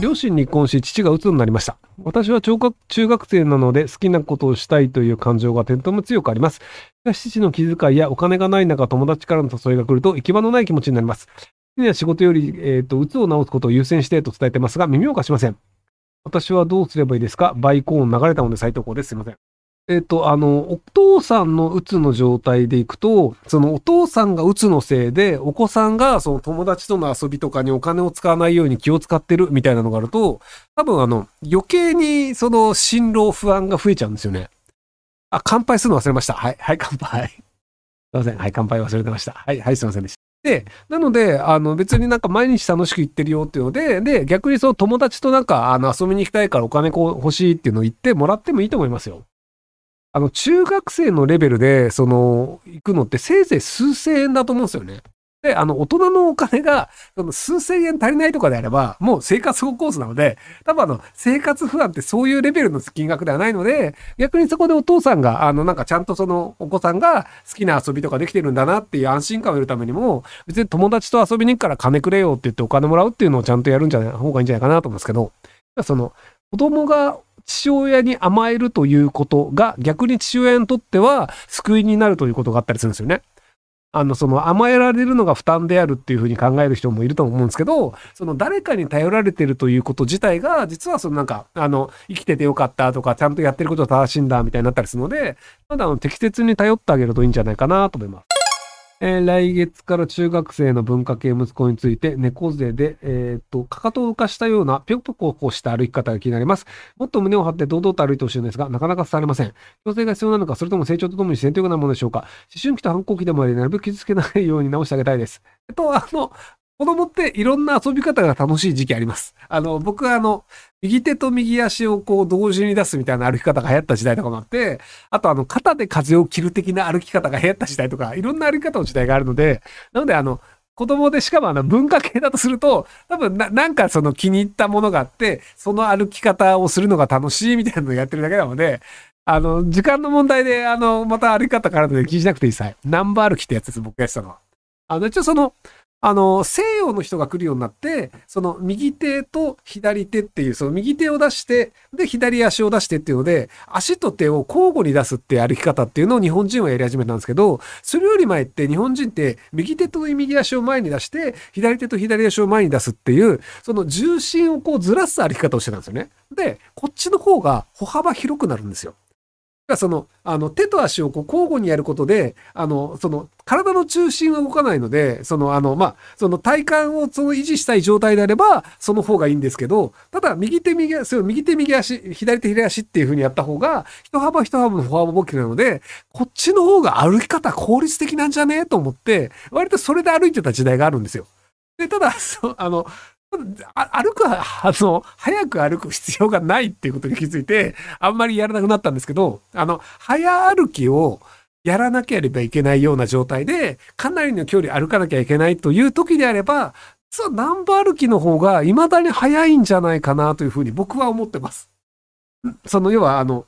両親に離婚し、父が鬱になりました。私は中学中学生なので好きなことをしたいという感情が点灯も強くあります。しかし父の気遣いやお金がない中、友達からの誘いが来ると行き場のない気持ちになります。には仕事より、えっ、と、鬱を治すことを優先してと伝えてますが、耳を貸しません。私はどうすればいいですか？バイコーン流れたので再投稿です。すいません。えっ、と、あの、お父さんのうつの状態でいくと、そのお父さんがうつのせいで、お子さんがその友達との遊びとかにお金を使わないように気を使ってるみたいなのがあると、多分あの、余計にその心労不安が増えちゃうんですよね。あ、乾杯するの忘れました。はい、はい、乾杯。すいません。はい、乾杯忘れてました。はい、はい、すいませんでした。で、なので、あの別になんか毎日楽しく行ってるよっていうので、で、逆にその友達となんかあの遊びに行きたいからお金こう欲しいっていうのを言ってもらってもいいと思いますよ。あの、中学生のレベルで、その、行くのってせいぜい数千円だと思うんですよね。で、あの、大人のお金が、その数千円足りないとかであれば、もう生活保護コースなので、多分あの、生活不安ってそういうレベルの金額ではないので、逆にそこでお父さんが、あの、なんかちゃんとその、お子さんが好きな遊びとかできてるんだなっていう安心感を得るためにも、別に友達と遊びに行くから金くれよって言ってお金もらうっていうのをちゃんとやるんじゃない方がいいんじゃないかなと思うんですけど、その、子供が父親に甘えるということが逆に父親にとっては救いになるということがあったりするんですよね。あの、その甘えられるのが負担であるっていうふうに考える人もいると思うんですけど、その誰かに頼られてるということ自体が、実はそのなんか、あの、生きててよかったとか、ちゃんとやってることは正しいんだみたいになったりするので、まだあの適切に頼ってあげるといいんじゃないかなと思います。えー、来月から中学生の文化系息子について、猫背で、えー、っと、かかとを浮かしたような、ぴょこぴょこした歩き方が気になります。もっと胸を張って堂々と歩いてほしいんですが、なかなか伝わりません。強制が必要なのか、それとも成長とともに自然というようなものでしょうか。思春期と反抗期でもあり、なるべく傷つけないように直してあげたいです。えっと、あの、子供っていろんな遊び方が楽しい時期あります。あの、僕はあの、右手と右足をこう同時に出すみたいな歩き方が流行った時代とかもあって、あとあの、肩で風を切る的な歩き方が流行った時代とか、いろんな歩き方の時代があるので、なのであの、子供でしかもあの文化系だとすると、多分ななんかその気に入ったものがあって、その歩き方をするのが楽しいみたいなのをやってるだけなので、あの、時間の問題で、あの、また歩き方からので気にしなくていいさ。ナンバー歩きってやつです、僕がやってたのは。あの、一応その、あの、西洋の人が来るようになって、その右手と左手っていう、その右手を出して、で、左足を出してっていうので、足と手を交互に出すって歩き方っていうのを日本人はやり始めたんですけど、それより前って日本人って右手と右足を前に出して、左手と左足を前に出すっていう、その重心をこうずらす歩き方をしてたんですよね。で、こっちの方が歩幅広くなるんですよ。がその、あの、手と足をこう交互にやることで、あの、その、体の中心は動かないので、その、あの、まあ、その体幹をその維持したい状態であれば、その方がいいんですけど、ただ、右手右足、右手右足、左手左足っていう風にやった方が、一幅一幅のフォアボキなので、こっちの方が歩き方効率的なんじゃね？えと思って、割とそれで歩いてた時代があるんですよ。で、ただ、そあの、歩く、あの、早く歩く必要がないっていうことに気づいて、あんまりやらなくなったんですけど、あの、早歩きをやらなければいけないような状態で、かなりの距離歩かなきゃいけないという時であれば、実は南部歩きの方が未だに早いんじゃないかなというふうに僕は思ってます。その要は、あの、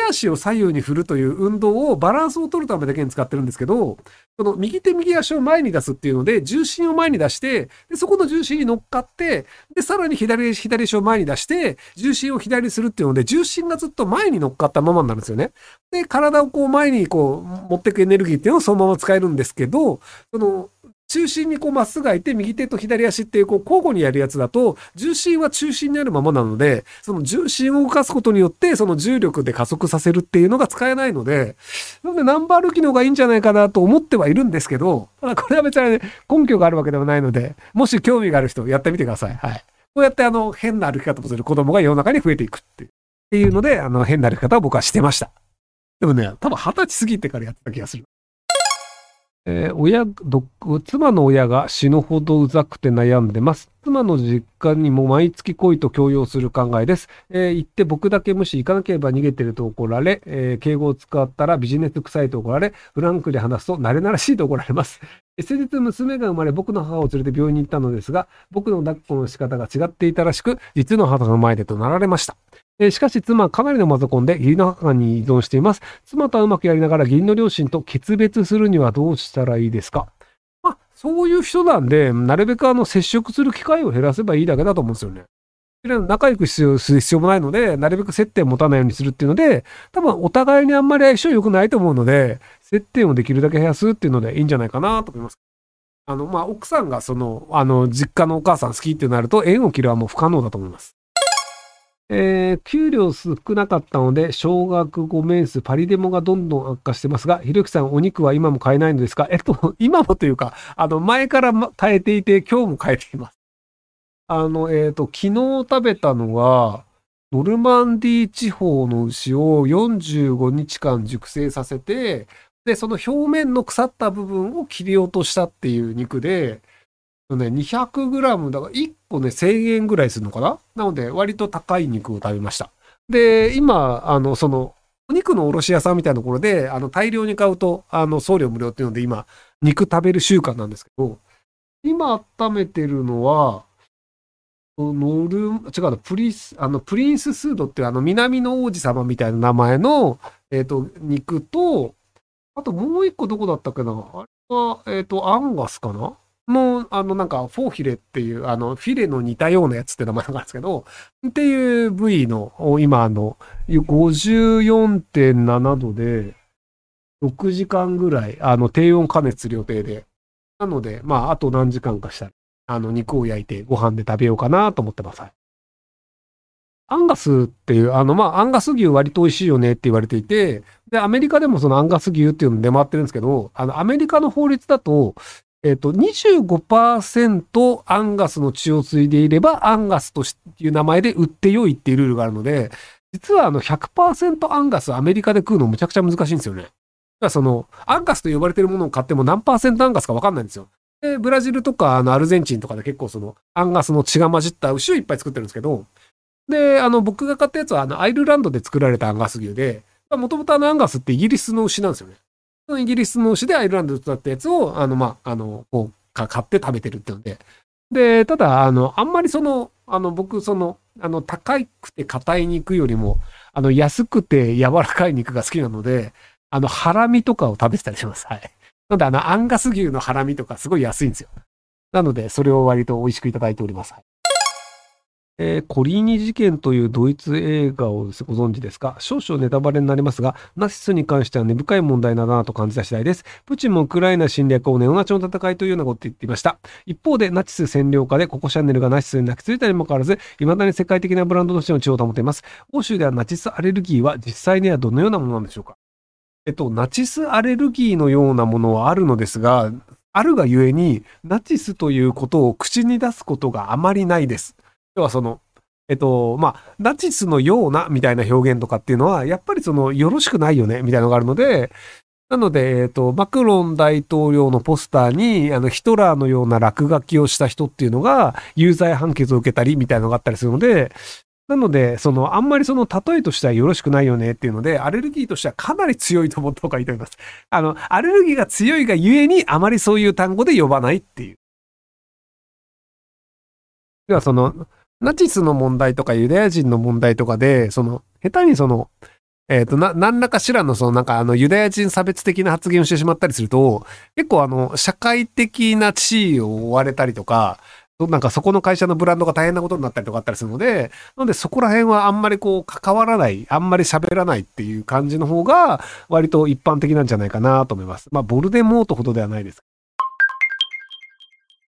手足を左右に振るという運動をバランスを取るためだけに使ってるんですけど、その右手右足を前に出すっていうので、重心を前に出して、でそこの重心に乗っかって、で、さらに左左足を前に出して、重心を左にするっていうので、重心がずっと前に乗っかったままになるんですよね。で、体をこう前にこう持ってくエネルギーっていうのをそのまま使えるんですけど、その、中心にこうまっすぐ開いて、右手と左足っていうこう交互にやるやつだと、重心は中心にあるままなので、その重心を動かすことによって、その重力で加速させるっていうのが使えないので、なのでナンバー歩きの方がいいんじゃないかなと思ってはいるんですけど、ただこれは別に、ね、根拠があるわけではないので、もし興味がある人やってみてください。はい。こうやってあの、変な歩き方をする子供が世の中に増えていくっていう。っていうので、あの、変な歩き方を僕はしてました。でもね、多分二十歳過ぎてからやってた気がする。えー、親妻の親が死ぬほどうざくて悩んでます。妻の実家にも毎月来いと強要する考えです。えー、行って僕だけ無視行かなければ逃げてると怒られ、えー、敬語を使ったらビジネス臭いと怒られ、フランクで話すと慣れ慣らしいと怒られます。先日娘が生まれ僕の母を連れて病院に行ったのですが、僕の抱っこの仕方が違っていたらしく、実の母の前で怒鳴られました。えしかし妻はかなりのマゾコンで義理の母に依存しています。妻とはうまくやりながら義理の両親と決別するにはどうしたらいいですか？まあ、そういう人なんで、なるべくあの接触する機会を減らせばいいだけだと思うんですよね。仲良くする必要もないので、なるべく接点を持たないようにするっていうので、多分お互いにあんまり相性良くないと思うので、接点をできるだけ減らすっていうのでいいんじゃないかなと思います。あの、まあ、奥さんがその、あの、実家のお母さん好きってなると、縁を切るはもう不可能だと思います。えー、給料少なかったので、小学5年数、パリデモがどんどん悪化してますが、ひろゆきさん、お肉は今も買えないのですか？えっと、今もというか、あの、前から耐えていて、今日も変えています。あの、えっ、ー、と、昨日食べたのは、ノルマンディ地方の牛を45日間熟成させて、で、その表面の腐った部分を切り落としたっていう肉で、ね、200g だから個ね、1000円ぐらいするのかな？なので、割と高い肉を食べました。で、今、あの、その、お肉の卸屋さんみたいなところで、あの、大量に買うと、あの、送料無料っていうので、今、肉食べる習慣なんですけど、今温めてるのは、ノル、違うの、プリス、あの、プリンススードっていうあの、南の王子様みたいな名前の、えっ、ー、と、肉と、あともう一個どこだったっけな？あれは、えっ、ー、と、アンガスかな？の、あの、なんか、フォーフィレっていう、あの、フィレの似たようなやつって名前なんですけど、っていう部位の、今、あの、54.7度で、6時間ぐらい、あの、低温加熱する予定で。なので、まあ、あと何時間かしたら、あの、肉を焼いてご飯で食べようかなと思ってます。アンガスっていう、あの、まあ、アンガス牛割と美味しいよねって言われていて、で、アメリカでもそのアンガス牛っていうの出回ってるんですけど、あの、アメリカの法律だと、えっ、と、25%アンガスの血を継いでいれば、アンガスという名前で売ってよいっていうルールがあるので、実はあの100%アンガスアメリカで食うのむちゃくちゃ難しいんですよね。だからその、アンガスと呼ばれてるものを買っても何パーセントアンガスかわかんないんですよ。で、ブラジルとかあのアルゼンチンとかで結構その、アンガスの血が混じった牛をいっぱい作ってるんですけど、で、あの、僕が買ったやつはあの、アイルランドで作られたアンガス牛で、もともとあのアンガスってイギリスの牛なんですよね。イギリスの牛でアイルランドで育ったやつを、あの、まあ、あの、こう、買って食べてるってので。で、ただ、あの、あんまりその、あの、僕、その、あの、高くて硬い肉よりも、あの、安くて柔らかい肉が好きなので、あの、ハラミとかを食べてたりします。はい。なので、あの、アンガス牛のハラミとかすごい安いんですよ。なので、それを割と美味しくいただいております。はいえー、コリーニ事件というドイツ映画をご存知ですか？少々ネタバレになりますが、ナチスに関しては根深い問題だなと感じた次第です。プーチンもウクライナ侵略をネオナチの戦いというようなことを言っていました。一方で、ナチス占領下でココシャンネルがナチスに泣きついたにもかかわらず、未だに世界的なブランドとしての地を保っています。欧州ではナチスアレルギーは実際にはどのようなものなんでしょうか？えっと、ナチスアレルギーのようなものはあるのですが、あるがゆえに、ナチスということを口に出すことがあまりないです。要はその、えっと、まあ、ナチスのようなみたいな表現とかっていうのは、やっぱりその、よろしくないよねみたいなのがあるので、なので、えっと、マクロン大統領のポスターに、あの、ヒトラーのような落書きをした人っていうのが、有罪判決を受けたりみたいなのがあったりするので、なので、その、あんまりその、例えとしてはよろしくないよねっていうので、アレルギーとしてはかなり強いと思った方がいいと思います。あの、アレルギーが強いがゆえに、あまりそういう単語で呼ばないっていう。では、その、ナチスの問題とかユダヤ人の問題とかで、その、下手にその、えっ、ー、と、な、何らかしらの、その、なんか、あの、ユダヤ人差別的な発言をしてしまったりすると、結構、あの、社会的な地位を追われたりとか、なんかそこの会社のブランドが大変なことになったりとかあったりするので、なのでそこら辺はあんまりこう関わらない、あんまり喋らないっていう感じの方が割と一般的なんじゃないかなと思います。まあボルデモートほどではないです